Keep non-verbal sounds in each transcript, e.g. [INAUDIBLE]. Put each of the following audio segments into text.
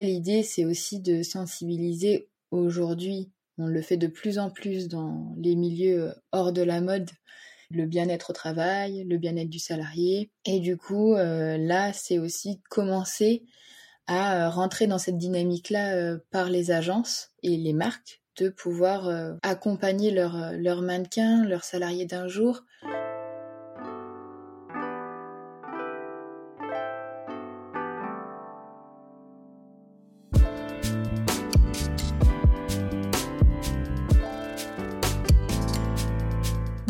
L'idée, c'est aussi de sensibiliser aujourd'hui, on le fait de plus en plus dans les milieux hors de la mode, le bien-être au travail, le bien-être du salarié. Et du coup, euh, là, c'est aussi commencer à euh, rentrer dans cette dynamique-là euh, par les agences et les marques, de pouvoir accompagner leurs leur mannequins, leurs salariés d'un jour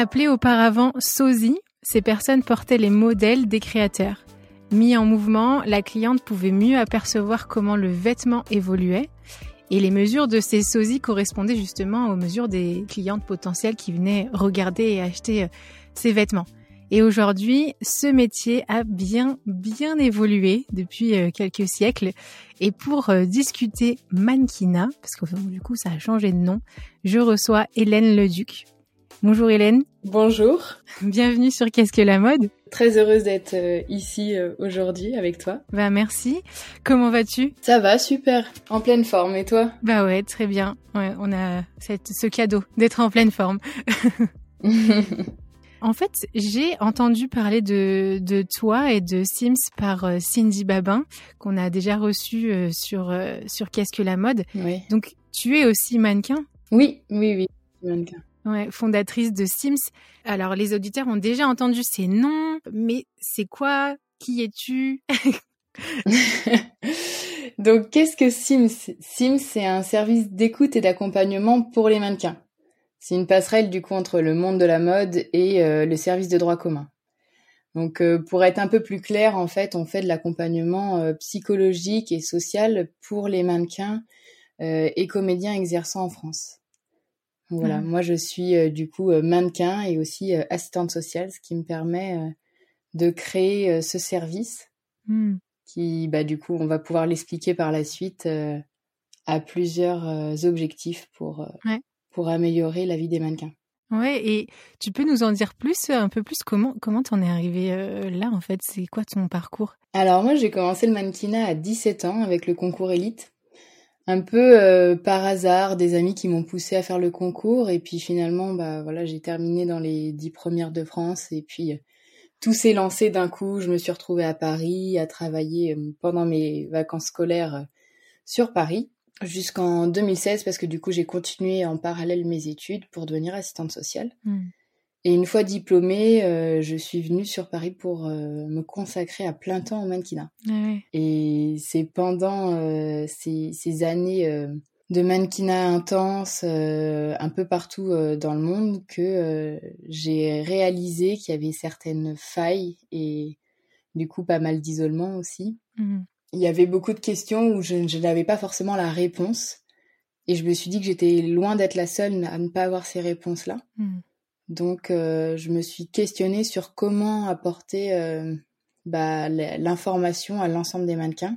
Appelées auparavant sosie, ces personnes portaient les modèles des créateurs. Mis en mouvement, la cliente pouvait mieux apercevoir comment le vêtement évoluait et les mesures de ces sosies correspondaient justement aux mesures des clientes potentielles qui venaient regarder et acheter euh, ces vêtements. Et aujourd'hui, ce métier a bien, bien évolué depuis euh, quelques siècles. Et pour euh, discuter mannequinat, parce que du coup ça a changé de nom, je reçois Hélène Leduc. Bonjour Hélène. Bonjour. Bienvenue sur Qu'est-ce que la mode? Très heureuse d'être euh, ici euh, aujourd'hui avec toi. Bah merci. Comment vas-tu? Ça va, super. En pleine forme. Et toi? Bah ouais, très bien. Ouais, on a cette, ce cadeau d'être en pleine forme. [LAUGHS] En fait, j'ai entendu parler de, de toi et de Sims par euh, Cindy Babin, qu'on a déjà reçu sur, sur Qu'est-ce que la mode. Oui. Donc, tu es aussi mannequin? Oui, oui, oui, mannequin fondatrice de Sims. Alors, les auditeurs ont déjà entendu ces noms, mais c'est quoi? Qui es-tu? [LAUGHS] Donc, qu'est-ce que Sims? Sims, c'est un service d'écoute et d'accompagnement pour les mannequins. C'est une passerelle du coup entre le monde de la mode et euh, le service de droit commun. Donc, euh, pour être un peu plus clair, en fait, on fait de l'accompagnement euh, psychologique et social pour les mannequins et comédiens exerçant en France. Voilà, mmh. moi je suis euh, du coup euh, mannequin et aussi euh, assistante sociale, ce qui me permet de créer ce service mmh. qui, bah, du coup, on va pouvoir l'expliquer par la suite à plusieurs objectifs pour, pour améliorer la vie des mannequins. Ouais, et tu peux nous en dire plus, un peu plus, comment comment t'en es arrivé là en fait? C'est quoi ton parcours? Alors moi j'ai commencé le mannequinat à 17 ans avec le concours élite un peu euh, par hasard des amis qui m'ont poussé à faire le concours. Et puis finalement bah voilà j'ai terminé dans les dix premières de France. Et puis euh, tout s'est lancé d'un coup. Je me suis retrouvée à Paris à travailler euh, pendant mes vacances scolaires sur Paris jusqu'en 2016 parce que du coup j'ai continué en parallèle mes études pour devenir assistante sociale. Mmh. Et une fois diplômée, euh, je suis venue sur Paris pour euh, me consacrer à plein temps au mannequinat. Ah Et c'est pendant euh, ces, ces, années de mannequinat intense un peu partout dans le monde que j'ai réalisé qu'il y avait certaines failles et du coup pas mal d'isolement aussi. Mmh. Il y avait beaucoup de questions où je, n'avais pas forcément la réponse. Et je me suis dit que j'étais loin d'être la seule à ne pas avoir ces réponses-là. Mmh. Donc, euh, je me suis questionnée sur comment apporter euh, bah, l'information à l'ensemble des mannequins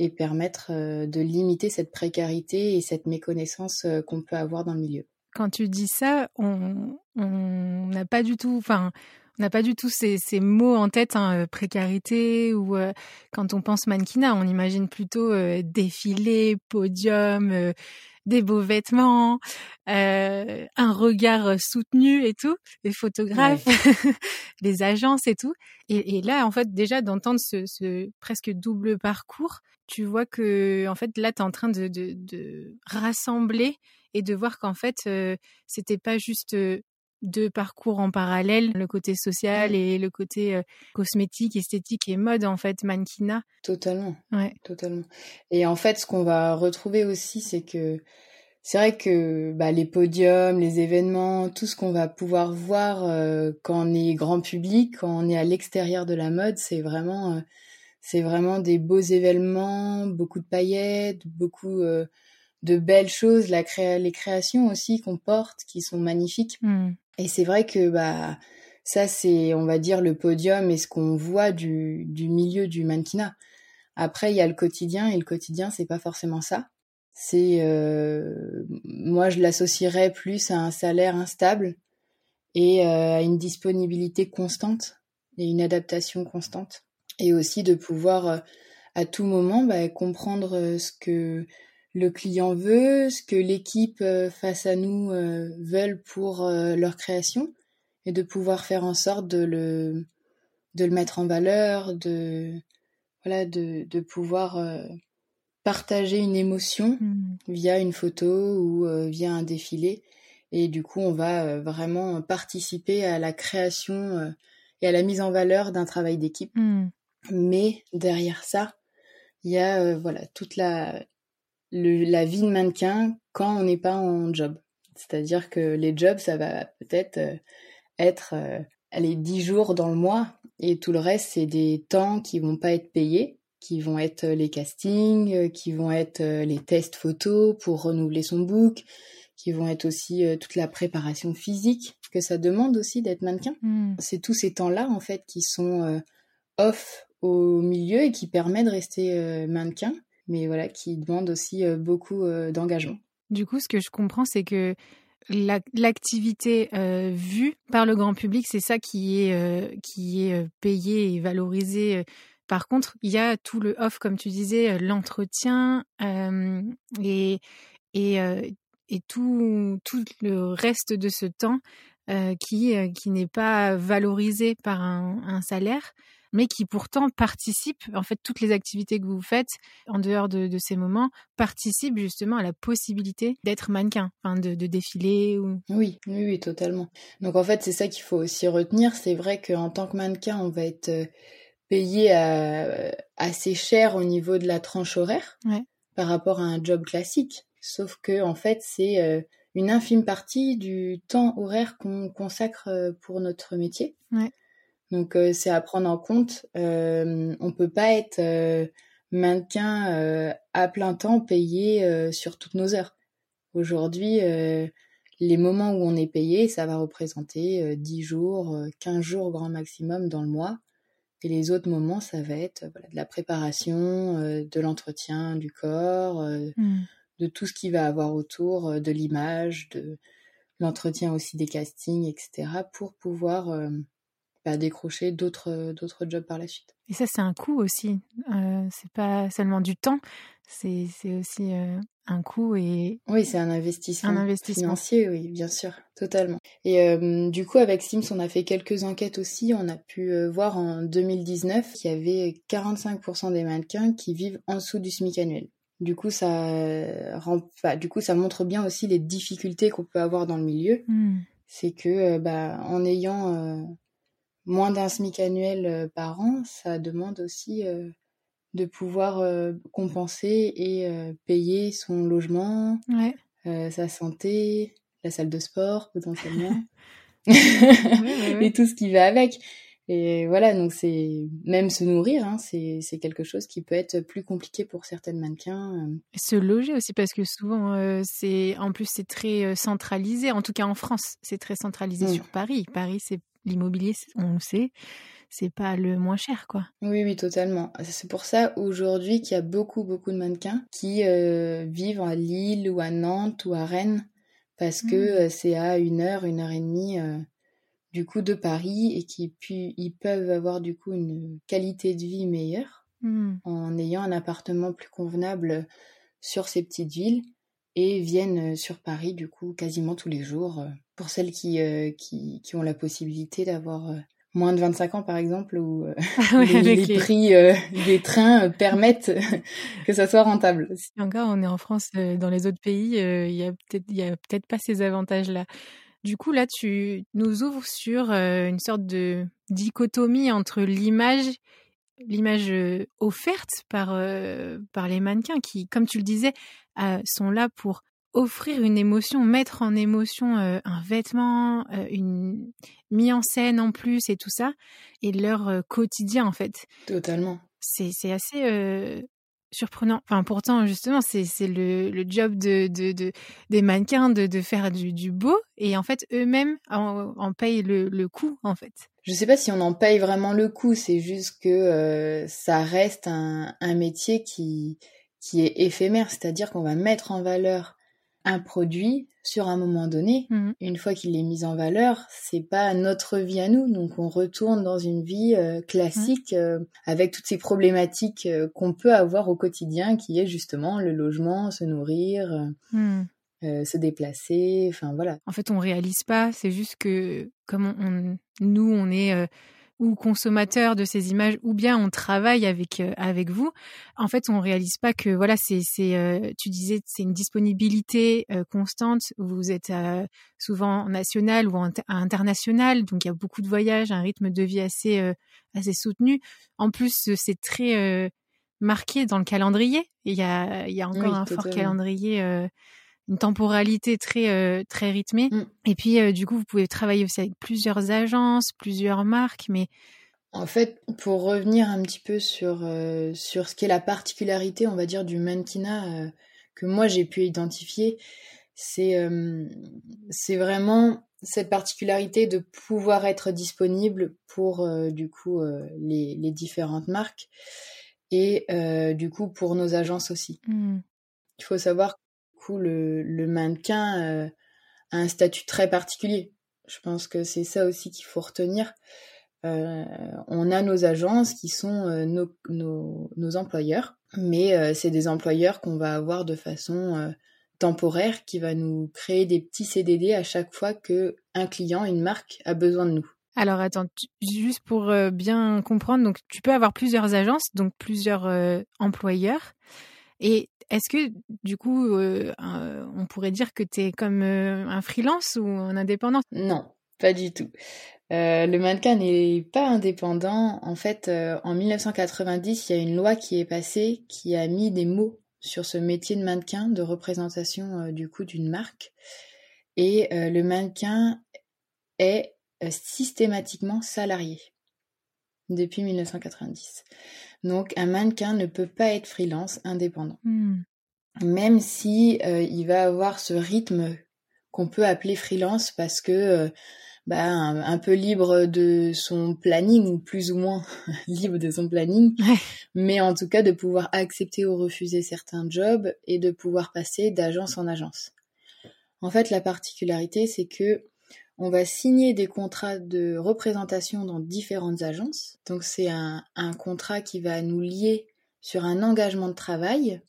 et permettre euh, de limiter cette précarité et cette méconnaissance qu'on peut avoir dans le milieu. Quand tu dis ça, on n'a pas du tout, enfin, on n'a pas du tout ces, mots en tête, hein, précarité ou quand on pense mannequinat, on imagine plutôt défilé, podium des beaux vêtements, euh, un regard soutenu et tout, les photographes, [LAUGHS] les agences et tout. Et, là, en fait, déjà d'entendre ce, presque double parcours, tu vois que en fait là, tu es en train de, de, rassembler et de voir qu'en fait, euh, c'était pas juste deux parcours en parallèle, le côté social et le côté cosmétique, esthétique et mode en fait, mannequinat. Totalement. Ouais. Totalement. Et en fait, ce qu'on va retrouver aussi, c'est que c'est vrai que bah, les podiums, les événements, tout ce qu'on va pouvoir voir quand on est grand public, quand on est à l'extérieur de la mode, c'est vraiment, c'est vraiment des beaux événements, beaucoup de paillettes, beaucoup de belles choses, la les créations aussi qu'on porte, qui sont magnifiques. Mmh. Et c'est vrai que bah ça c'est on va dire le podium et ce qu'on voit du, du milieu du mannequinat. Après il y a le quotidien et le quotidien c'est pas forcément ça. C'est euh, moi je l'associerais plus à un salaire instable et euh, à une disponibilité constante et une adaptation constante et aussi de pouvoir euh, à tout moment bah, comprendre ce que le client veut, ce que l'équipe euh, face à nous euh, veulent pour euh, leur création, et de pouvoir faire en sorte de le, de le mettre en valeur, de, voilà, de, de pouvoir partager une émotion mmh. via une photo ou via un défilé. Et du coup, on va vraiment participer à la création et à la mise en valeur d'un travail d'équipe. Mmh. Mais derrière ça, il y a voilà toute la la vie de mannequin quand on n'est pas en job. C'est-à-dire que les jobs, ça va peut-être euh, être euh, les 10 jours dans le mois et tout le reste, c'est des temps qui vont pas être payés, qui vont être euh, les castings, qui vont être les tests photos pour renouveler son book, qui vont être aussi toute la préparation physique que ça demande aussi d'être mannequin. Hmm. C'est tous ces temps-là en fait qui sont off au milieu et qui permettent de rester mannequin mais voilà, qui demande aussi euh, beaucoup euh, d'engagement. Du coup, ce que je comprends, c'est que l'activité euh, vue par le grand public, c'est ça qui est, qui est payé et valorisé. Par contre, il y a tout le off, comme tu disais, l'entretien et, et, et tout, tout le reste de ce temps qui, qui n'est pas valorisé par un, un salaire mais qui pourtant participent, en fait, toutes les activités que vous faites en dehors de, ces moments participent justement à la possibilité d'être mannequin, de, défiler ou... Oui, oui, oui, totalement. Donc en fait, c'est ça qu'il faut aussi retenir. C'est vrai qu'en tant que mannequin, on va être euh, payé euh, assez cher au niveau de la tranche horaire par rapport à un job classique. Sauf que en fait, c'est euh, une infime partie du temps horaire qu'on consacre pour notre métier. Ouais. Donc euh, c'est à prendre en compte. Euh, on peut pas être euh, mannequin euh, à plein temps payé sur toutes nos heures. Aujourd'hui, les moments où on est payé, ça va représenter 10 jours, 15 jours grand maximum dans le mois. Et les autres moments, ça va être voilà, de la préparation, de l'entretien du corps, mmh. de tout ce qui va avoir autour de l'image, de l'entretien aussi des castings, etc. pour pouvoir à décrocher d'autres d'autres jobs par la suite. Et ça, c'est un coût aussi. Euh, c'est pas seulement du temps, c'est aussi euh, un coût et oui, c'est un investissement, un investissement financier, oui, bien sûr, totalement. Et euh, du coup, avec Sims, on a fait quelques enquêtes aussi. On a pu euh, voir en 2019 qu'il y avait 45% des mannequins qui vivent en dessous du SMIC annuel. Du coup, ça rend, du coup, ça montre bien aussi les difficultés qu'on peut avoir dans le milieu. Hmm. C'est que, bah, en ayant moins d'un SMIC annuel euh, par an, ça demande aussi euh, de pouvoir euh, compenser et payer son logement, sa santé, la salle de sport potentiellement, [LAUGHS] [LAUGHS] et tout ce qui va avec. Et voilà, donc c'est même se nourrir, hein, c'est quelque chose qui peut être plus compliqué pour certaines mannequins. Se loger aussi, parce que souvent, c'est en plus c'est très centralisé, en tout cas en France, c'est très centralisé mmh. sur Paris. Paris, c'est l'immobilier, on le sait, c'est pas le moins cher, quoi. Oui, oui, totalement. C'est pour ça aujourd'hui qu'il y a beaucoup, beaucoup de mannequins qui euh, vivent à Lille ou à Nantes ou à Rennes parce que mmh. euh, c'est à une heure, une heure et demie euh, du coup de Paris et qui ils peuvent avoir du coup une qualité de vie meilleure mmh. en ayant un appartement plus convenable sur ces petites villes et viennent sur Paris du coup quasiment tous les jours pour celles qui, qui, qui, ont la possibilité d'avoir moins de 25 ans par exemple où [LAUGHS] ah [LAUGHS] les, prix des trains permettent [LAUGHS] que ça soit rentable. encore on est en France, dans les autres pays, il y a peut-être pas ces avantages là. Du coup, là, tu nous ouvres sur une sorte de dichotomie entre l'image, l'image offerte par, par les mannequins qui, comme tu le disais, sont là pour offrir une émotion, mettre en émotion un vêtement, une mise en scène en plus et tout ça, et leur quotidien en fait. Totalement. C'est assez surprenant. Enfin, pourtant, justement, c'est le, le job de, de, de, des mannequins de, de faire du, beau. Et en fait, eux-mêmes en, en, payent le, le coût, en fait. Je sais pas si on en paye vraiment le coût. C'est juste que euh, ça reste un, un métier qui, qui est éphémère. C'est-à-dire qu'on va mettre en valeur un produit sur un moment donné. Mmh. Une fois qu'il est mis en valeur, c'est pas notre vie à nous, donc on retourne dans une vie euh, classique euh, avec toutes ces problématiques euh, qu'on peut avoir au quotidien, qui est justement le logement, se nourrir. Mmh. se déplacer, enfin voilà. En fait, on réalise pas. C'est juste que comme on, nous, on est ou consommateur de ces images, ou bien on travaille avec euh, avec vous. En fait, on réalise pas que voilà, c'est c'est euh, tu disais c'est une disponibilité euh, constante. Vous êtes souvent national ou international, donc il y a beaucoup de voyages, un rythme de vie assez assez soutenu. En plus, c'est très marqué dans le calendrier. Il y a il y a encore un fort calendrier une temporalité très euh, très rythmée. Mm. Et puis euh, du coup, vous pouvez travailler aussi avec plusieurs agences, plusieurs marques, mais en fait, pour revenir un petit peu sur euh, sur ce qu'est la particularité, on va dire du mannequinat que moi j'ai pu identifier, c'est c'est vraiment cette particularité de pouvoir être disponible pour du coup les, les différentes marques et du coup pour nos agences aussi. Mm. Il faut savoir le, mannequin euh, a un statut très particulier. Je pense que c'est ça aussi qu'il faut retenir. Euh, on a nos agences qui sont euh, nos, employeurs, mais c'est des employeurs qu'on va avoir de façon temporaire qui va nous créer des petits CDD à chaque fois que un client, une marque a besoin de nous. Alors attends, juste pour bien comprendre, donc tu peux avoir plusieurs agences, donc plusieurs employeurs. Et est-ce que du coup, euh, on pourrait dire que tu es comme euh, un freelance ou un indépendant? Non, pas du tout. Euh, le mannequin n'est pas indépendant. En fait, en 1990, il y a une loi qui est passée qui a mis des mots sur ce métier de mannequin, de représentation du coup d'une marque. Et le mannequin est systématiquement salarié depuis 1990. Donc un mannequin ne peut pas être freelance indépendant. Hmm. Même si euh, il va avoir ce rythme qu'on peut appeler freelance parce que euh, bah, un, peu libre de son planning ou plus ou moins [LAUGHS] libre de son planning, mais en tout cas de pouvoir accepter ou refuser certains jobs et de pouvoir passer d'agence en agence. En fait, la particularité, c'est que on va signer des contrats de représentation dans différentes agences. Donc c'est un, contrat qui va nous lier sur un engagement de travail,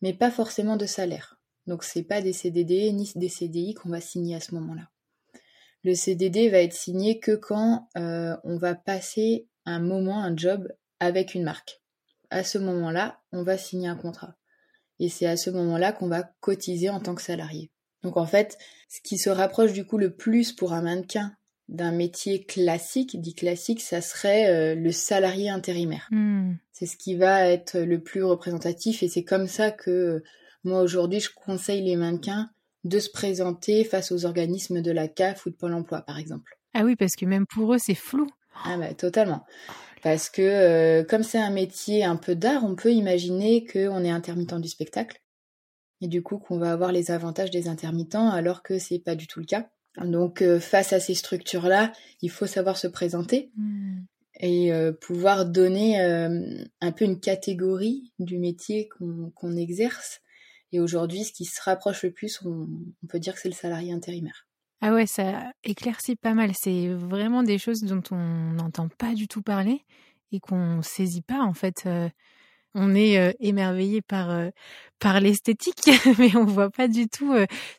mais pas forcément de salaire. Donc c'est pas des CDD ni des CDI qu'on va signer à ce moment-là. Le CDD va être signé que quand euh, on va passer un moment, un job avec une marque. À ce moment-là, on va signer un contrat. Et c'est à ce moment-là qu'on va cotiser en tant que salarié. Donc en fait, ce qui se rapproche du coup le plus pour un mannequin d'un métier classique, dit classique, ça serait euh, le salarié intérimaire. Hmm. C'est ce qui va être le plus représentatif et c'est comme ça que moi aujourd'hui je conseille les mannequins de se présenter face aux organismes de la CAF ou de Pôle Emploi par exemple. Ah oui, parce que même pour eux c'est flou. Ah bah totalement. Parce que euh, comme c'est un métier un peu d'art, on peut imaginer qu'on est intermittent du spectacle et du coup qu'on va avoir les avantages des intermittents alors que c'est pas du tout le cas. Donc euh, face à ces structures-là, il faut savoir se présenter hmm. et euh, pouvoir donner euh, un peu une catégorie du métier qu'on exerce. Et aujourd'hui, ce qui se rapproche le plus, on, on peut dire que c'est le salarié intérimaire. Ah ouais, ça éclaircit pas mal. C'est vraiment des choses dont on n'entend pas du tout parler et qu'on saisit pas en fait on est émerveillé par par l'esthétique, [LAUGHS] mais on voit pas du tout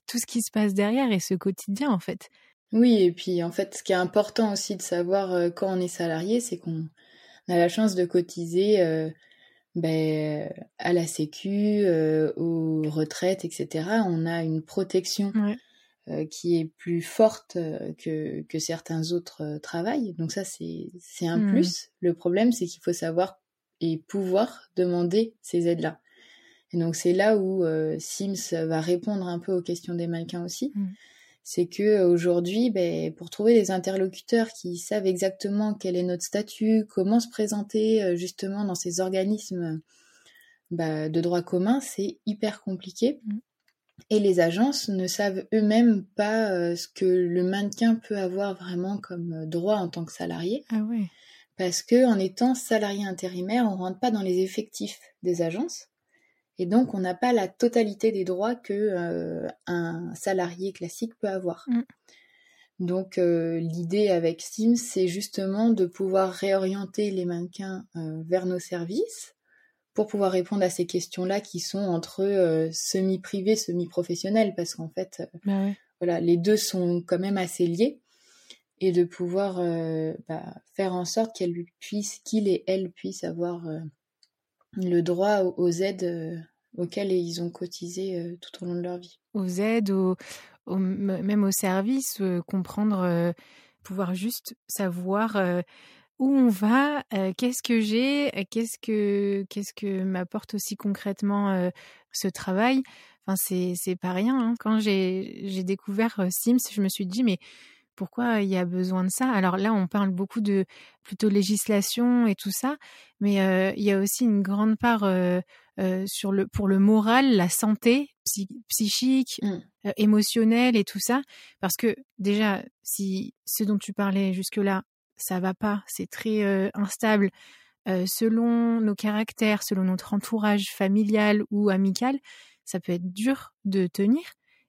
tout ce qui se passe derrière et ce quotidien en fait. Oui, et puis en fait, ce qui est important aussi de savoir quand on est salarié, c'est qu'on a la chance de cotiser ben, à la sécu, aux retraites, etc. On a une protection euh, qui est plus forte euh, que, que certains autres euh, travails. Donc ça, c'est un mmh. plus. Le problème, c'est qu'il faut savoir et pouvoir demander ces aides-là. Et donc c'est là où Sims va répondre un peu aux questions des mannequins aussi. Mmh. C'est que aujourd'hui, ben, pour trouver des interlocuteurs qui savent exactement quel est notre statut, comment se présenter justement dans ces organismes bah, de droit commun, c'est hyper compliqué. Mmh. Et les agences ne savent eux-mêmes pas euh, ce que le mannequin peut avoir vraiment comme euh, droit en tant que salarié. Ah oui. Parce que en étant salarié intérimaire, on rentre pas dans les effectifs des agences. Et donc, on n'a pas la totalité des droits que euh, un salarié classique peut avoir. Mm. Donc, l'idée avec Sims, c'est justement de pouvoir réorienter les mannequins vers nos services pour pouvoir répondre à ces questions-là qui sont entre euh, semi-privés, semi-professionnels, parce qu'en fait, euh, bah voilà, les deux sont quand même assez liés, et de pouvoir euh, bah, faire en sorte qu'il et elle puissent avoir le droit aux, aides auxquelles ils ont cotisé tout au long de leur vie. Aux aides, même aux services, comprendre, pouvoir juste savoir où on va, qu'est-ce que j'ai, qu'est-ce que qu'est-ce que m'apporte aussi concrètement ce travail. Enfin, c'est c'est pas rien. Hein. Quand j'ai découvert Sims, je me suis dit mais pourquoi il y a besoin de ça? Alors là, on parle beaucoup de plutôt législation et tout ça, mais il y a aussi une grande part sur le pour le moral, la santé psychique, mmh. émotionnelle et tout ça, parce que déjà, si ce dont tu parlais jusque là, ça va pas, c'est très instable. Selon nos caractères, selon notre entourage familial ou amical, ça peut être dur de tenir.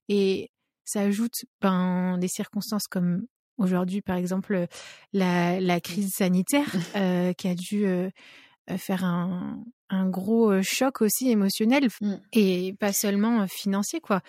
Et ça ajoute ben, des circonstances comme aujourd'hui, par exemple, la, la crise sanitaire [LAUGHS] euh, qui a dû faire un, un, gros choc aussi émotionnel mmh. et pas seulement financier, quoi.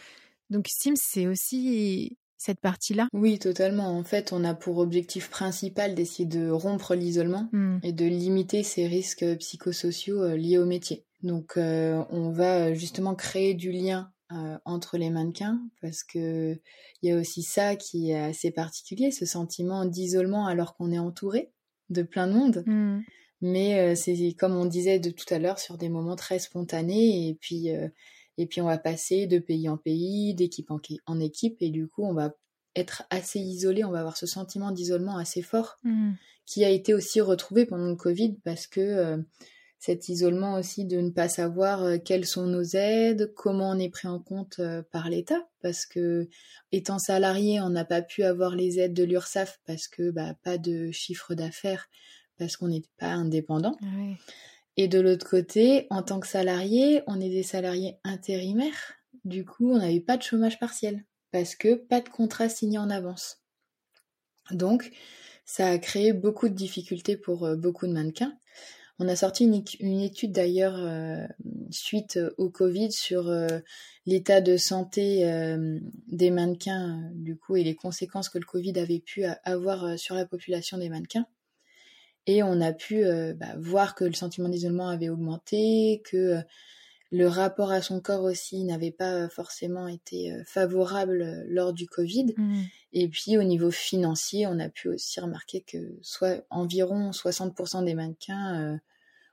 Donc Sims, c'est aussi cette partie-là Oui, totalement. En fait, on a pour objectif principal d'essayer de rompre l'isolement hmm. et de limiter ces risques psychosociaux euh, liés au métier. Donc, euh, on va justement créer du lien euh, entre les mannequins parce que il y a aussi ça qui est assez particulier, ce sentiment d'isolement alors qu'on est entouré de plein de monde. Hmm. Mais c'est comme on disait de tout à l'heure sur des moments très spontanés et puis et puis on va passer de pays en pays, d'équipe en, équipe, et du coup on va être assez isolé, on va avoir ce sentiment d'isolement assez fort, mmh. qui a été aussi retrouvé pendant le Covid, parce que euh, cet isolement aussi de ne pas savoir euh, quelles sont nos aides, comment on est pris en compte euh, par l'État, parce que étant salarié, on n'a pas pu avoir les aides de l'URSSAF parce que bah, pas de chiffre d'affaires, parce qu'on n'était pas indépendant. Ah et de l'autre côté, en tant que salarié, on est des salariés intérimaires. Du coup, on n'avait pas de chômage partiel parce que pas de contrat signé en avance. Donc, ça a créé beaucoup de difficultés pour euh, beaucoup de mannequins. On a sorti une, étude d'ailleurs euh, suite au Covid sur euh, l'état de santé des mannequins du coup et les conséquences que le Covid avait pu avoir sur la population des mannequins. Et on a pu euh, bah, voir que le sentiment d'isolement avait augmenté, que euh, le rapport à son corps aussi n'avait pas forcément été euh, favorable lors du Covid. Mmh. Et puis au niveau financier, on a pu aussi remarquer que soit environ 60% des mannequins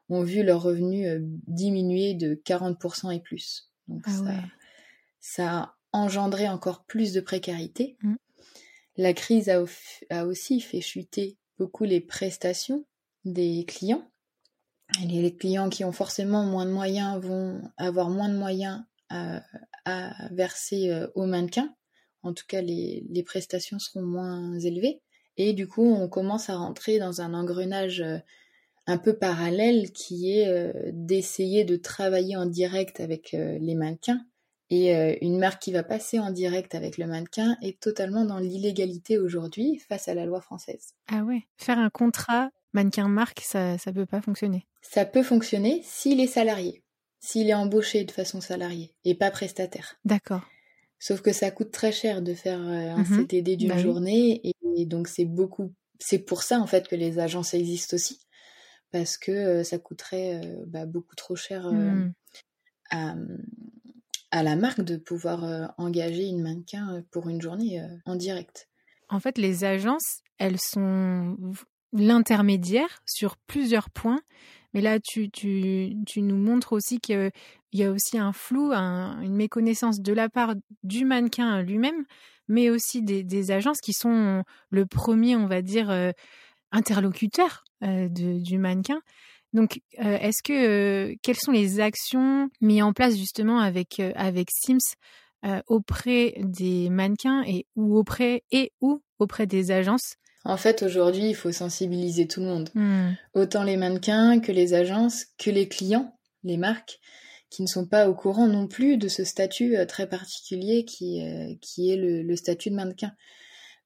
ont vu leurs revenus diminuer de 40% et plus. Donc ah ça, ça, a engendré encore plus de précarité. Mmh. La crise a, a aussi fait chuter beaucoup les prestations des clients. Et les clients qui ont forcément moins de moyens vont avoir moins de moyens à, verser euh, aux mannequins. En tout cas, les, prestations seront moins élevées. Et du coup, on commence à rentrer dans un engrenage euh, un peu parallèle qui est euh, d'essayer de travailler en direct avec les mannequins et une marque qui va passer en direct avec le mannequin est totalement dans l'illégalité aujourd'hui face à la loi française. Ah ouais, faire un contrat mannequin marque, ça ne peut pas fonctionner. Ça peut fonctionner s'il est salarié, s'il est embauché de façon salariée et pas prestataire. D'accord. Sauf que ça coûte très cher de faire un mhm. CTD d'une bah journée et, donc c'est beaucoup. C'est pour ça en fait que les agences existent aussi parce que ça coûterait bah, beaucoup trop cher mmh. à, à, la marque de pouvoir engager une mannequin pour une journée en direct. En fait, les agences, elles sont l'intermédiaire sur plusieurs points. Mais là, tu, nous montres aussi qu'il y a aussi un flou, une méconnaissance de la part du mannequin lui-même, mais aussi des, agences qui sont le premier, on va dire, interlocuteur du mannequin. Donc, est-ce que quelles sont les actions mises en place justement avec avec Sims euh, auprès des mannequins et ou auprès et ou auprès des agences En fait, aujourd'hui, il faut sensibiliser tout le monde, hmm. autant les mannequins que les agences, que les clients, les marques, qui ne sont pas au courant non plus de ce statut euh, très particulier qui, euh, qui est le, statut de mannequin.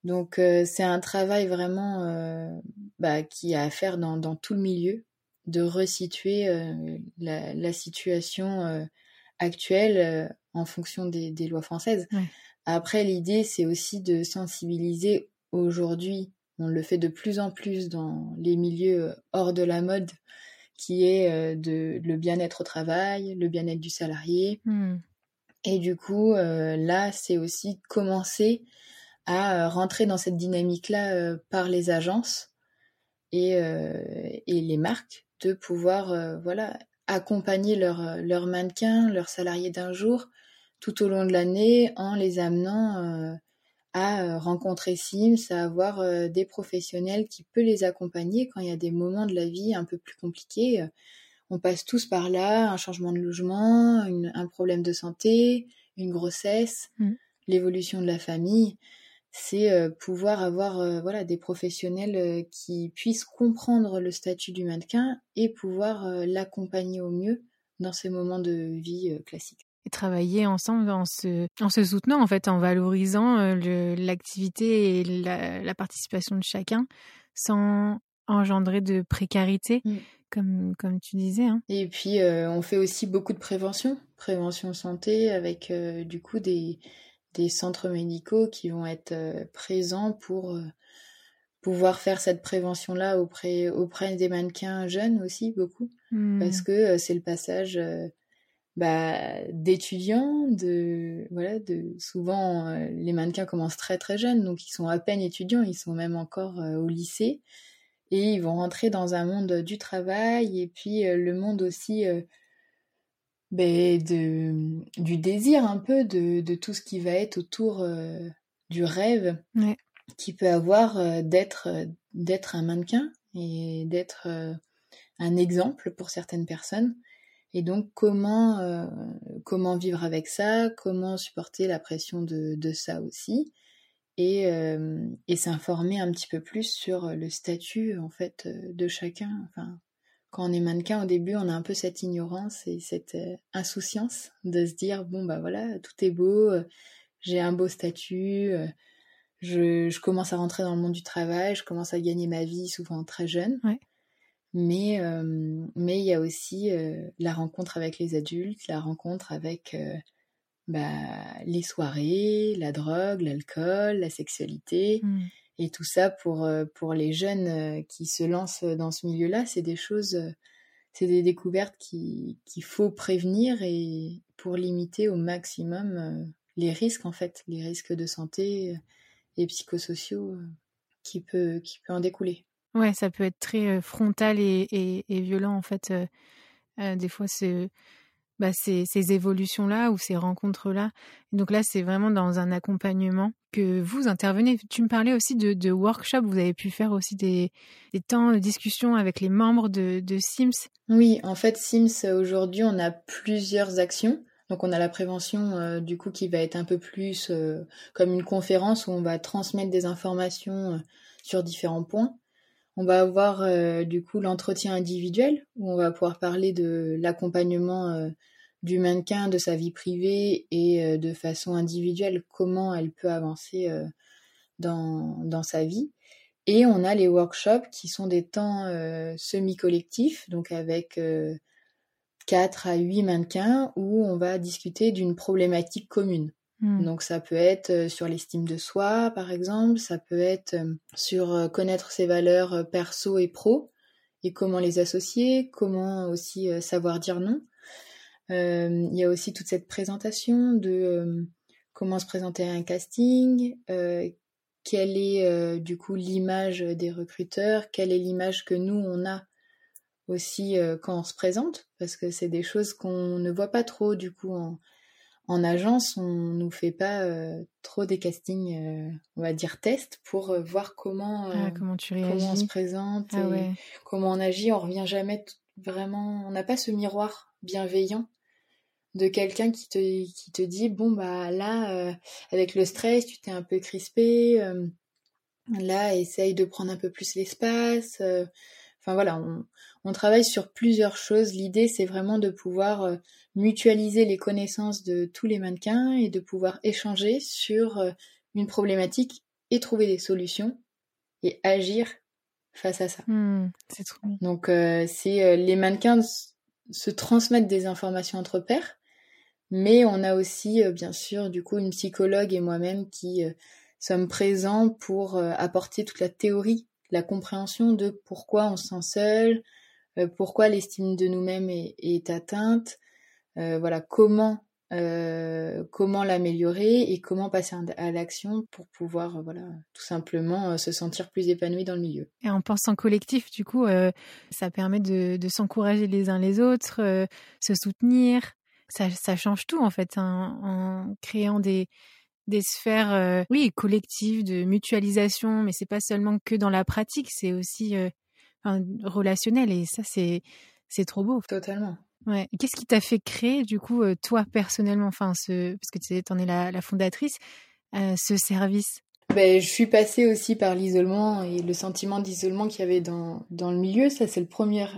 Donc c'est un travail vraiment bah, qui a à faire dans, dans, tout le milieu, de resituer la, la, situation actuelle en fonction des, lois françaises. Après, l'idée, c'est aussi de sensibiliser aujourd'hui, on le fait de plus en plus dans les milieux hors de la mode, qui est euh, de, le bien-être au travail, le bien-être du salarié. Hmm. Et du coup, euh, là, c'est aussi commencer à euh, rentrer dans cette dynamique-là par les agences et, et, les marques de pouvoir voilà accompagner leurs leur mannequins, leurs salariés d'un jour tout au long de l'année en les amenant euh, à euh, rencontrer Sims, à avoir euh, des professionnels qui peuvent les accompagner quand il y a des moments de la vie un peu plus compliqués. On passe tous par là, un changement de logement, un problème de santé, une grossesse, mmh. l'évolution de la famille. C'est pouvoir avoir voilà des professionnels qui puissent comprendre le statut du mannequin et pouvoir l'accompagner au mieux dans ces moments de vie classiques et travailler ensemble en se, en se soutenant, en fait, en valorisant euh, l'activité et la, participation de chacun sans engendrer de précarité, mmh. comme, comme tu disais. Hein. Et puis, euh, on fait aussi beaucoup de prévention, prévention santé, avec euh, du coup des, des centres médicaux qui vont être présents pour pouvoir faire cette prévention-là auprès, auprès des mannequins jeunes aussi, beaucoup, parce mmh. que c'est le passage bah, d'étudiants, de voilà, de souvent euh, les mannequins commencent très très jeunes, donc ils sont à peine étudiants, ils sont même encore euh, au lycée. Et ils vont rentrer dans un monde du travail et puis euh, le monde aussi ben, de du désir un peu de, de, tout ce qui va être autour du rêve qui peut avoir d'être d'être un mannequin et d'être un exemple pour certaines personnes et donc, comment, euh, comment vivre avec ça, comment supporter la pression de, de ça aussi, et, euh, et s'informer un petit peu plus sur le statut en fait de chacun. Enfin, quand on est mannequin au début, on a un peu cette ignorance et cette euh, insouciance de se dire bon bah voilà, tout est beau, j'ai un beau statut. Je, commence à rentrer dans le monde du travail, je commence à gagner ma vie souvent très jeune. Mais euh, mais il y a aussi euh, la rencontre avec les adultes, la rencontre avec euh, bah, les soirées, la drogue, l'alcool, la sexualité. Mmh. Et tout ça pour, pour les jeunes qui se lancent dans ce milieu-là, c'est des choses, c'est des découvertes qu'il faut prévenir et pour limiter au maximum les risques en fait, les risques de santé et psychosociaux qui peut, qui peut en découler. Ouais, ça peut être très frontal et, violent en fait. des fois, c'est bah, ces, évolutions-là ou ces rencontres-là. Donc là, c'est vraiment dans un accompagnement que vous intervenez. Tu me parlais aussi de, de workshops. Vous avez pu faire aussi des, temps de discussion avec les membres de, de Sims. Oui, en fait, Sims, aujourd'hui, on a plusieurs actions. Donc on a la prévention du coup qui va être un peu plus comme une conférence où on va transmettre des informations sur différents points. On va avoir euh, du coup l'entretien individuel où on va pouvoir parler de l'accompagnement euh, du mannequin, de sa vie privée et euh, de façon individuelle comment elle peut avancer dans, dans sa vie. Et on a les workshops qui sont des temps semi-collectifs, donc avec 4 à 8 mannequins où on va discuter d'une problématique commune. Hmm. Donc ça peut être sur l'estime de soi, par exemple, ça peut être sur connaître ses valeurs perso et pro et comment les associer, comment aussi savoir dire non. Il y a aussi toute cette présentation de comment se présenter à un casting, quelle est du coup l'image des recruteurs, quelle est l'image que nous on a aussi quand on se présente, parce que c'est des choses qu'on ne voit pas trop du coup en, en agence, on nous fait pas trop des castings, on va dire tests, pour voir comment, ah, comment, tu comment on se présente, ah comment on agit. On revient jamais vraiment, on n'a pas ce miroir bienveillant de quelqu'un qui te, qui te dit bon bah là avec le stress tu t'es un peu crispé là essaye de prendre un peu plus l'espace enfin voilà on, on travaille sur plusieurs choses. L'idée, c'est vraiment de pouvoir euh, mutualiser les connaissances de tous les mannequins et de pouvoir échanger sur euh, une problématique et trouver des solutions et agir face à ça. Mmh, c'est Donc, euh, c'est les mannequins se transmettent des informations entre pairs, mais on a aussi, bien sûr, du coup, une psychologue et moi-même qui sommes présents pour apporter toute la théorie, la compréhension de pourquoi on se sent seul, euh, pourquoi l'estime de nous-mêmes est, atteinte, euh, voilà comment euh, comment l'améliorer et comment passer à l'action pour pouvoir voilà tout simplement se sentir plus épanoui dans le milieu. Et en pensant collectif, du coup, ça permet de, s'encourager les uns les autres, se soutenir. Ça, change tout en fait hein, en créant des des sphères oui collectives de mutualisation, mais c'est pas seulement que dans la pratique, c'est aussi relationnel et ça c'est c'est trop beau. Totalement. Ouais. Qu'est-ce qui t'a fait créer du coup euh, toi personnellement, enfin ce parce que tu en es la, la fondatrice, euh, ce service? Ben, je suis passée aussi par l'isolement et le sentiment d'isolement qu'il y avait dans, dans le milieu. Ça, c'est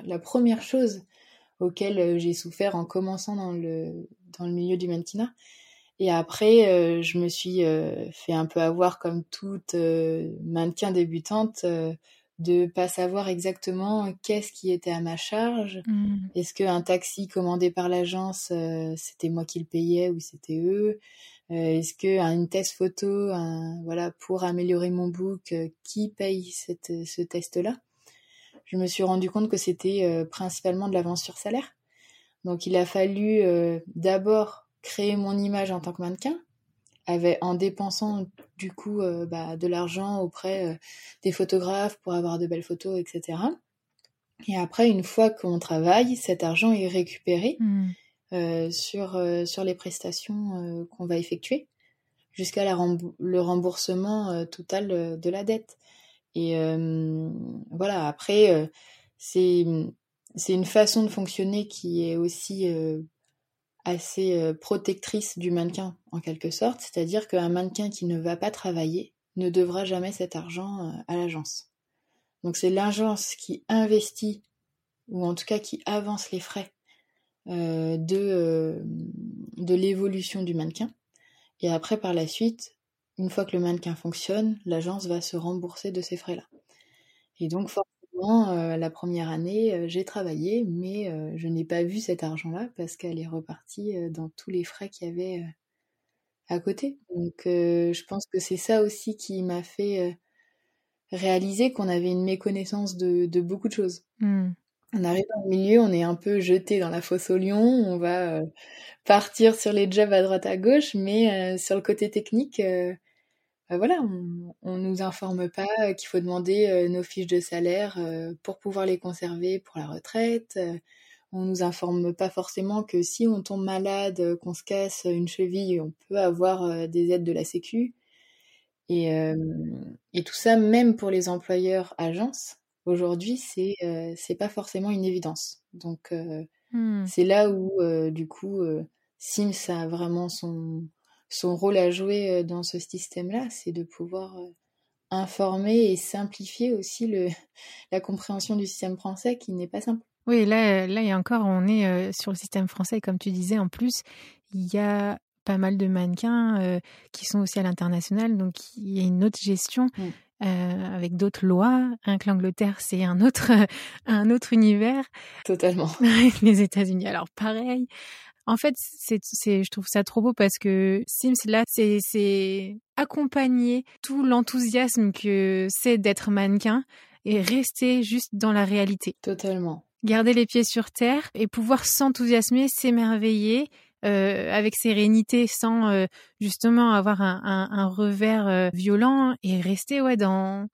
la première chose auquel euh, j'ai souffert en commençant dans le, dans le milieu du mannequinat. Et après, je me suis fait un peu avoir comme toute mannequin débutante de pas savoir exactement qu'est-ce qui était à ma charge. Mmh. Est-ce qu'un taxi commandé par l'agence, euh, c'était moi qui le payais ou c'était eux? Euh, Est-ce que une test photo, voilà, pour améliorer mon book, euh, qui paye cette, ce test-là? Je me suis rendu compte que c'était principalement de l'avance sur salaire. Donc il a fallu d'abord créer mon image en tant que mannequin, avait, en dépensant du coup euh, bah, de l'argent auprès euh, des photographes pour avoir de belles photos, etc. Et après, une fois qu'on travaille, cet argent est récupéré mmh. euh, sur, sur les prestations qu'on va effectuer jusqu'à le remboursement total de la dette. Et voilà, après, c'est une façon de fonctionner qui est aussi assez protectrice du mannequin en quelque sorte, c'est-à-dire qu'un mannequin qui ne va pas travailler ne devra jamais cet argent à l'agence. Donc c'est l'agence qui investit ou en tout cas qui avance les frais de, de l'évolution du mannequin. Et après par la suite, une fois que le mannequin fonctionne, l'agence va se rembourser de ces frais-là. Et donc euh, la première année, euh, j'ai travaillé, mais euh, je n'ai pas vu cet argent-là parce qu'elle est repartie dans tous les frais qu'il y avait à côté. Donc, je pense que c'est ça aussi qui m'a fait réaliser qu'on avait une méconnaissance de, beaucoup de choses. Mmh. On arrive dans le milieu, on est un peu jeté dans la fosse au lion, on va partir sur les jobs à droite à gauche, mais sur le côté technique, voilà, on, ne nous informe pas qu'il faut demander euh, nos fiches de salaire euh, pour pouvoir les conserver pour la retraite. Euh, on nous informe pas forcément que si on tombe malade, qu'on se casse une cheville, on peut avoir des aides de la Sécu. Et, et tout ça, même pour les employeurs agences, aujourd'hui, c'est c'est pas forcément une évidence. Donc mmh. c'est là où du coup Sims a vraiment son son rôle à jouer euh, dans ce système-là, c'est de pouvoir euh, informer et simplifier aussi le, [LAUGHS] la compréhension du système français qui n'est pas simple. Oui, là, là, et encore, on est euh, sur le système français, comme tu disais. En plus, il y a pas mal de mannequins qui sont aussi à l'international, donc il y a une autre gestion. Avec d'autres lois. Que l'Angleterre, c'est un autre, [LAUGHS] un autre univers. Totalement. [LAUGHS] les États-Unis, alors pareil. En fait, c'est, c'est, je trouve ça trop beau parce que Sims, là, c'est, c'est accompagner tout l'enthousiasme que c'est d'être mannequin et rester juste dans la réalité. Totalement. Garder les pieds sur terre et pouvoir s'enthousiasmer, s'émerveiller euh, avec sérénité sans euh, justement avoir un, un, un revers euh, violent et rester ouais dans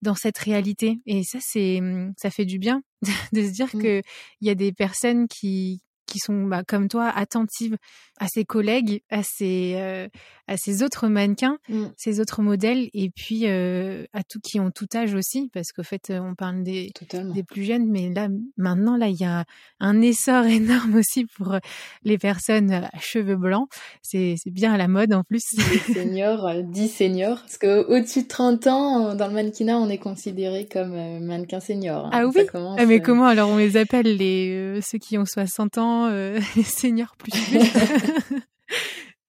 dans cette réalité et ça c'est ça fait du bien [LAUGHS] de se dire mmh. que il y a des personnes qui qui sont bah, comme toi attentives à ses collègues, à ses euh, à ses autres mannequins, mmh. ses autres modèles, et puis euh, à tous qui ont tout âge aussi, parce qu'au fait on parle des des plus jeunes, mais là maintenant là il y a un essor [LAUGHS] énorme aussi pour les personnes à cheveux blancs. C'est c'est bien à la mode en plus. Les [LAUGHS] seniors, euh, dix seniors, parce que au-dessus de 30 ans dans le mannequinat on est considéré comme mannequin senior. Hein. Ah oui? ah, mais comment alors on les appelle les ceux qui ont 60 ans euh, [LAUGHS] seniors plus [LAUGHS]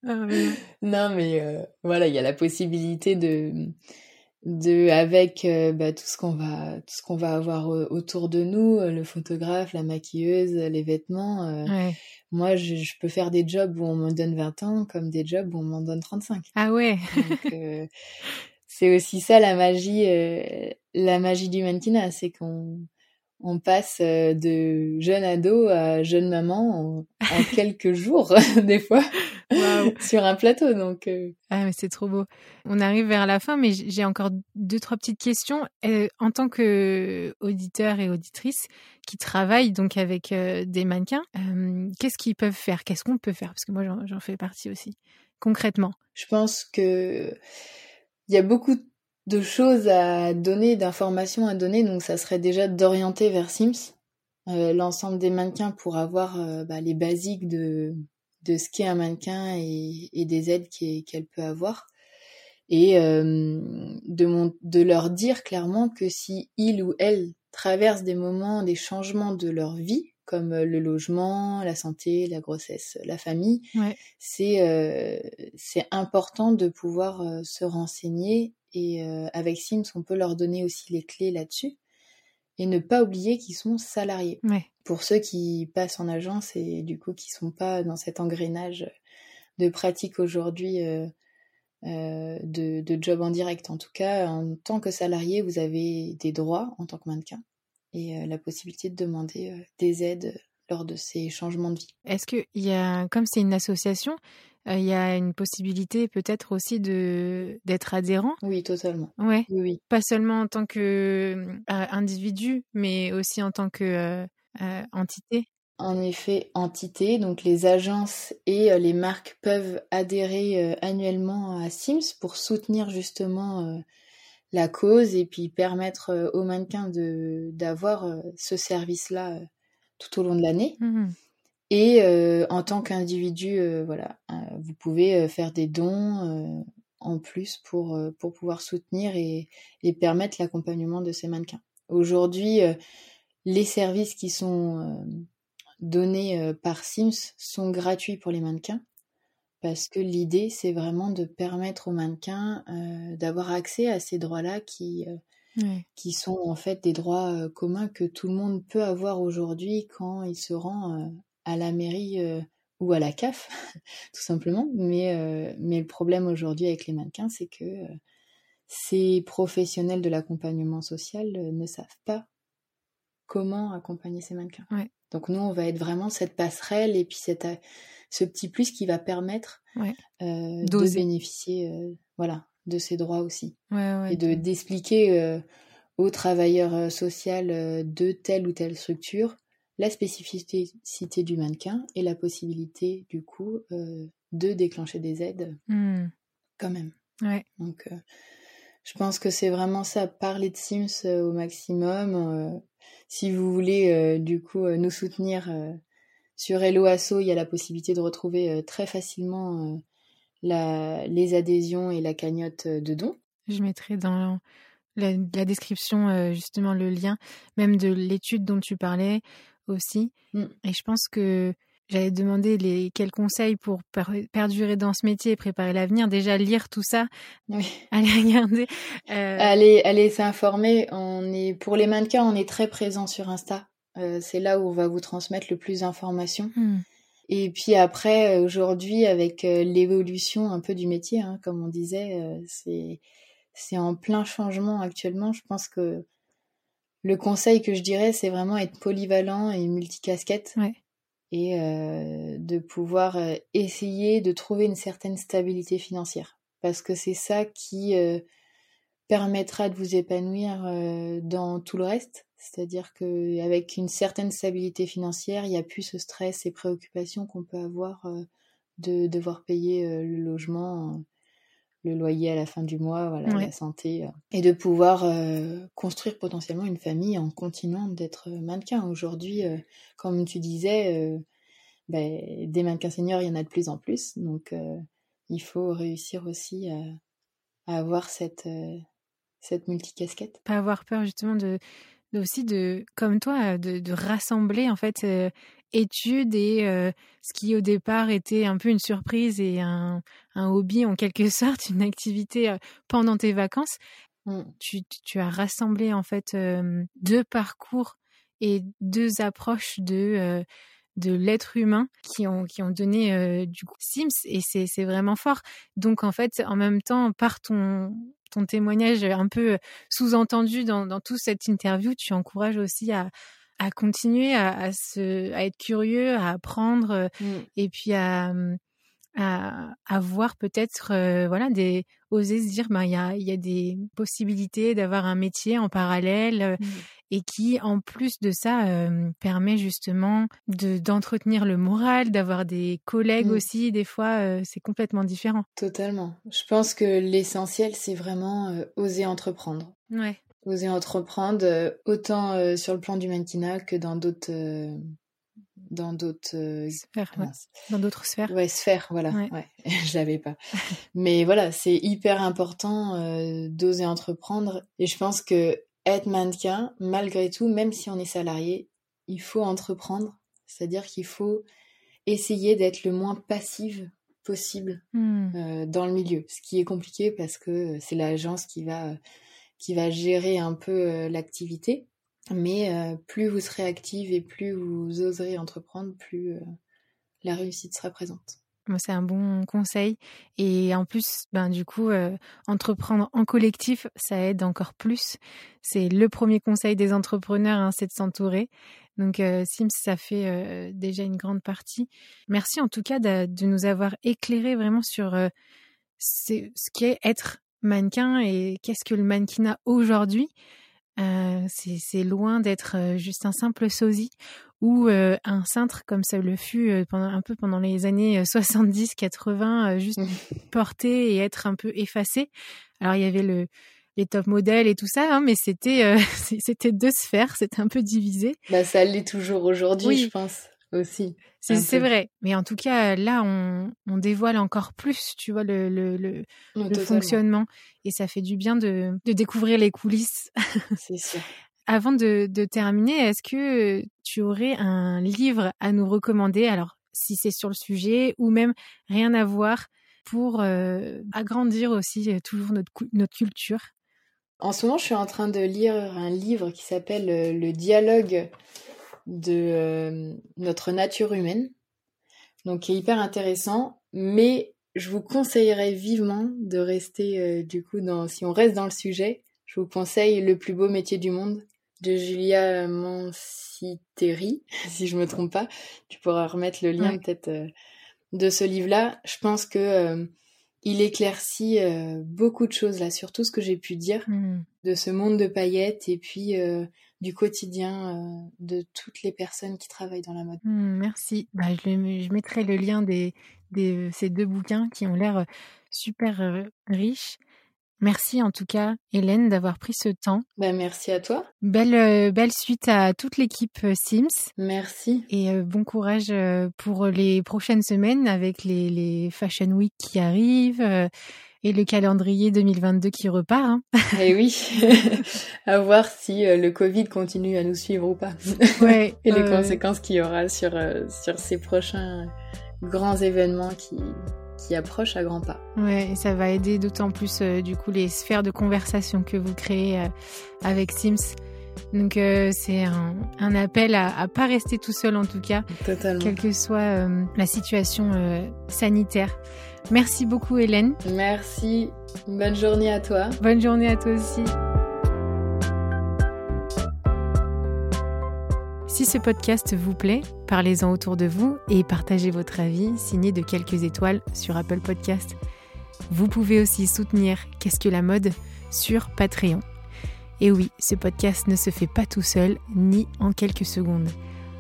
ah, Non, mais euh, voilà, il y a la possibilité de, de avec euh, bah, tout ce qu'on va, tout ce qu'on va avoir autour de nous, le photographe, la maquilleuse, les vêtements. Moi, je, je, peux faire des jobs où on me donne 20 ans, comme des jobs où on m'en donne 35. Ah ouais. c'est aussi ça la magie, la magie du mannequinat, c'est qu'on on passe euh, de jeune ado à jeune maman en, [LAUGHS] quelques jours, [LAUGHS] des fois, sur un plateau. Donc, euh. ah, mais c'est trop beau. On arrive vers la fin, mais j'ai encore deux, trois petites questions. Euh, en tant que auditeur et auditrice qui travaillent donc avec des mannequins, qu'est-ce qu'ils peuvent faire? Qu'est-ce qu'on peut faire? Parce que moi, j'en fais partie aussi, concrètement. Je pense que il y a beaucoup de de choses à donner, d'informations à donner, donc ça serait déjà d'orienter vers Sims euh, l'ensemble des mannequins pour avoir euh, bah, les basiques de, de ce qu'est un mannequin et, des aides qu'elle peut avoir. Et euh, de, de leur dire clairement que si il ou elle traverse des moments, des changements de leur vie, comme le logement, la santé, la grossesse, la famille, c'est c'est important de pouvoir se renseigner et euh, avec Sims, on peut leur donner aussi les clés là-dessus. Et ne pas oublier qu'ils sont salariés. Pour ceux qui passent en agence et du coup qui sont pas dans cet engrenage de pratique aujourd'hui euh, euh, de, de, job en direct. En tout cas, en tant que salarié, vous avez des droits en tant que mannequin et la possibilité de demander des aides lors de ces changements de vie. Est-ce qu'il y a, comme c'est une association, euh, il y a une possibilité peut-être aussi de d'être adhérent? Oui, totalement. Ouais. Oui, Pas seulement en tant que euh, individu, mais aussi en tant que euh, entité. En effet, entité. Donc les agences et les marques peuvent adhérer annuellement à Sims pour soutenir justement la cause et puis permettre aux mannequins de d'avoir ce service-là tout au long de l'année. Mmh et euh, en tant qu'individu, euh, voilà, euh, vous pouvez faire des dons en plus pour, pour pouvoir soutenir et, et permettre l'accompagnement de ces mannequins. Aujourd'hui, les services qui sont donnés par Sims sont gratuits pour les mannequins parce que l'idée, c'est vraiment de permettre aux mannequins d'avoir accès à ces droits-là qui, qui sont en fait des droits communs que tout le monde peut avoir aujourd'hui quand il se rend à la mairie euh, ou à la CAF, [LAUGHS] tout simplement. Mais, euh, mais le problème aujourd'hui avec les mannequins, c'est que euh, ces professionnels de l'accompagnement social ne savent pas comment accompagner ces mannequins. Donc nous, on va être vraiment cette passerelle et puis cette, ce petit plus qui va permettre de bénéficier voilà, de ces droits aussi. et de d'expliquer aux travailleurs sociaux de telle ou telle structure la spécificité du mannequin et la possibilité du coup euh, de déclencher des aides hmm. quand même. Donc euh, je pense que c'est vraiment ça, parler de Sims euh, au maximum. Si vous voulez du coup nous soutenir sur Hello Asso, il y a la possibilité de retrouver très facilement la, les adhésions et la cagnotte de dons. Je mettrai dans la, la description justement le lien même de l'étude dont tu parlais aussi. Mmh. Et je pense que j'allais demander les quels conseils pour perdurer dans ce métier et préparer l'avenir. Déjà lire tout ça, oui. [LAUGHS] aller regarder, euh... aller aller s'informer. On est pour les mannequins, on est très présent sur Insta. Euh, c'est là où on va vous transmettre le plus d'informations. Hmm. Et puis après, euh, aujourd'hui, avec euh, l'évolution un peu du métier, hein, comme on disait, c'est c'est en plein changement actuellement. Je pense que le conseil que je dirais, c'est vraiment être polyvalent et multicasquette. Ouais et euh, de pouvoir euh, essayer de trouver une certaine stabilité financière. Parce que c'est ça qui euh, permettra de vous épanouir dans tout le reste. C'est-à-dire qu'avec une certaine stabilité financière, il n'y a plus ce stress et préoccupations qu'on peut avoir de devoir payer le logement le loyer à la fin du mois, voilà, la santé, euh, et de pouvoir euh, construire potentiellement une famille en continuant d'être mannequin. Aujourd'hui, euh, comme tu disais, ben, des mannequins seniors, il y en a de plus en plus, donc il faut réussir aussi à, avoir cette, cette multicasquette. Pas avoir peur justement de, aussi de, comme toi, de, de rassembler en fait études et euh, ce qui au départ était un peu une surprise et un, un hobby en quelque [LAUGHS] sorte, une activité pendant tes vacances. Mmh. Tu, tu, as rassemblé en fait euh, deux parcours et deux approches de de l'être humain qui ont qui ont donné du coup Sims et c'est c'est vraiment fort. Donc en fait en même temps par ton ton témoignage un peu sous-entendu dans, dans toute cette interview, tu encourages aussi à, à continuer à, à, se, à être curieux, à apprendre euh, mmh. et puis à, mmh, à, à voir peut-être euh, voilà des oser se dire ben il y a il y a des possibilités d'avoir un métier en parallèle euh, mmh. et qui en plus de ça permet justement de d'entretenir le moral d'avoir des collègues aussi des fois c'est complètement différent. Totalement. Je pense que l'essentiel c'est vraiment oser entreprendre. Ouais oser entreprendre euh, autant euh, sur le plan du mannequinat que dans d'autres euh, dans d'autres sphères dans d'autres sphères. Ouais sphères voilà. Ouais, [LAUGHS] je l'avais pas. [LAUGHS] Mais voilà c'est hyper important d'oser entreprendre. Et je pense que être mannequin malgré tout même si on est salarié il faut entreprendre. C'est-à-dire qu'il faut essayer d'être le moins passive possible mmh. dans le milieu. Ce qui est compliqué parce que c'est l'agence qui va qui va gérer un peu euh, l'activité. Mais euh, plus vous serez active et plus vous oserez entreprendre, plus euh, la réussite sera présente. C'est un bon conseil. Et en plus, ben, du coup, entreprendre en collectif, ça aide encore plus. C'est le premier conseil des entrepreneurs, hein, c'est de s'entourer. Donc, Sims, ça fait déjà une grande partie. Merci en tout cas de, de nous avoir éclairé vraiment sur ce qu'est être mannequin et qu'est-ce que le mannequinat aujourd'hui? Euh, c'est loin d'être euh, juste un simple sosie ou euh, un cintre comme ça le fut pendant, un peu pendant les années 70-80, juste mmh. porter et être un peu effacé. Alors il y avait le, les top modèles et tout ça, hein, mais c'était [LAUGHS] c'était deux sphères, c'était un peu divisé. Bah ça l'est toujours aujourd'hui, je pense aussi. C'est vrai, mais en tout cas là on, on dévoile encore plus, tu vois le le, le, le fonctionnement et ça fait du bien de, de découvrir les coulisses. [LAUGHS] C'est sûr. Avant de, de terminer, est-ce que tu aurais un livre à nous recommander? Alors si c'est sur le sujet ou même rien à voir pour euh, agrandir aussi euh, toujours notre notre culture? En ce moment, je suis en train de lire un livre qui s'appelle euh, Le dialogue de euh, notre nature humaine, donc qui est hyper intéressant, mais je vous conseillerais vivement de rester euh, du coup dans, si on reste dans le sujet, je vous conseille Le plus beau métier du monde de Julia Manciteri, [LAUGHS] si je me trompe pas. Tu pourras remettre le lien peut-être euh, de ce livre-là. Je pense que il éclaircit beaucoup de choses là, sur tout ce que j'ai pu dire mmh. de ce monde de paillettes et puis du quotidien euh, de toutes les personnes qui travaillent dans la mode. Mmh, merci. Bah, je, je, mettrai le lien des, des, ces deux bouquins qui ont l'air euh, super euh, riches. Merci en tout cas, Hélène, d'avoir pris ce temps. Bah, merci à toi. Belle, belle suite à toute l'équipe Sims. Merci. Et bon courage pour les prochaines semaines avec les, les Fashion Week qui arrivent Et le calendrier 2022 qui repart. Hein. Et [LAUGHS] eh oui, [LAUGHS] à voir si euh, le Covid continue à nous suivre ou pas. [LAUGHS] Ouais, Et les conséquences qu'il y aura sur, euh, sur ces prochains grands événements qui, qui approchent à grands pas. Ouais, et ça va aider d'autant plus euh, du coup les sphères de conversation que vous créez avec Sims. Donc c'est un, un, appel à, à pas rester tout seul en tout cas, Totalement. quelle que soit la situation sanitaire. Merci beaucoup Hélène. Merci. Bonne journée à toi. Bonne journée à toi aussi. Si ce podcast vous plaît, parlez-en autour de vous et partagez votre avis signé de quelques étoiles sur Apple Podcast. Vous pouvez aussi soutenir Qu'est-ce que la mode sur Patreon. Et oui, ce podcast ne se fait pas tout seul ni en quelques secondes.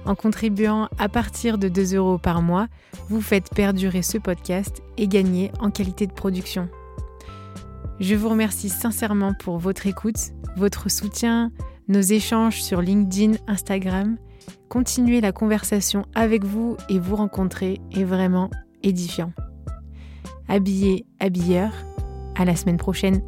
En contribuant à partir de 2 euros par mois, vous faites perdurer ce podcast et gagner en qualité de production. Je vous remercie sincèrement pour votre écoute, votre soutien, nos échanges sur LinkedIn, Instagram. Continuer la conversation avec vous et vous rencontrer est vraiment édifiant. Habillé, habilleur, à la semaine prochaine.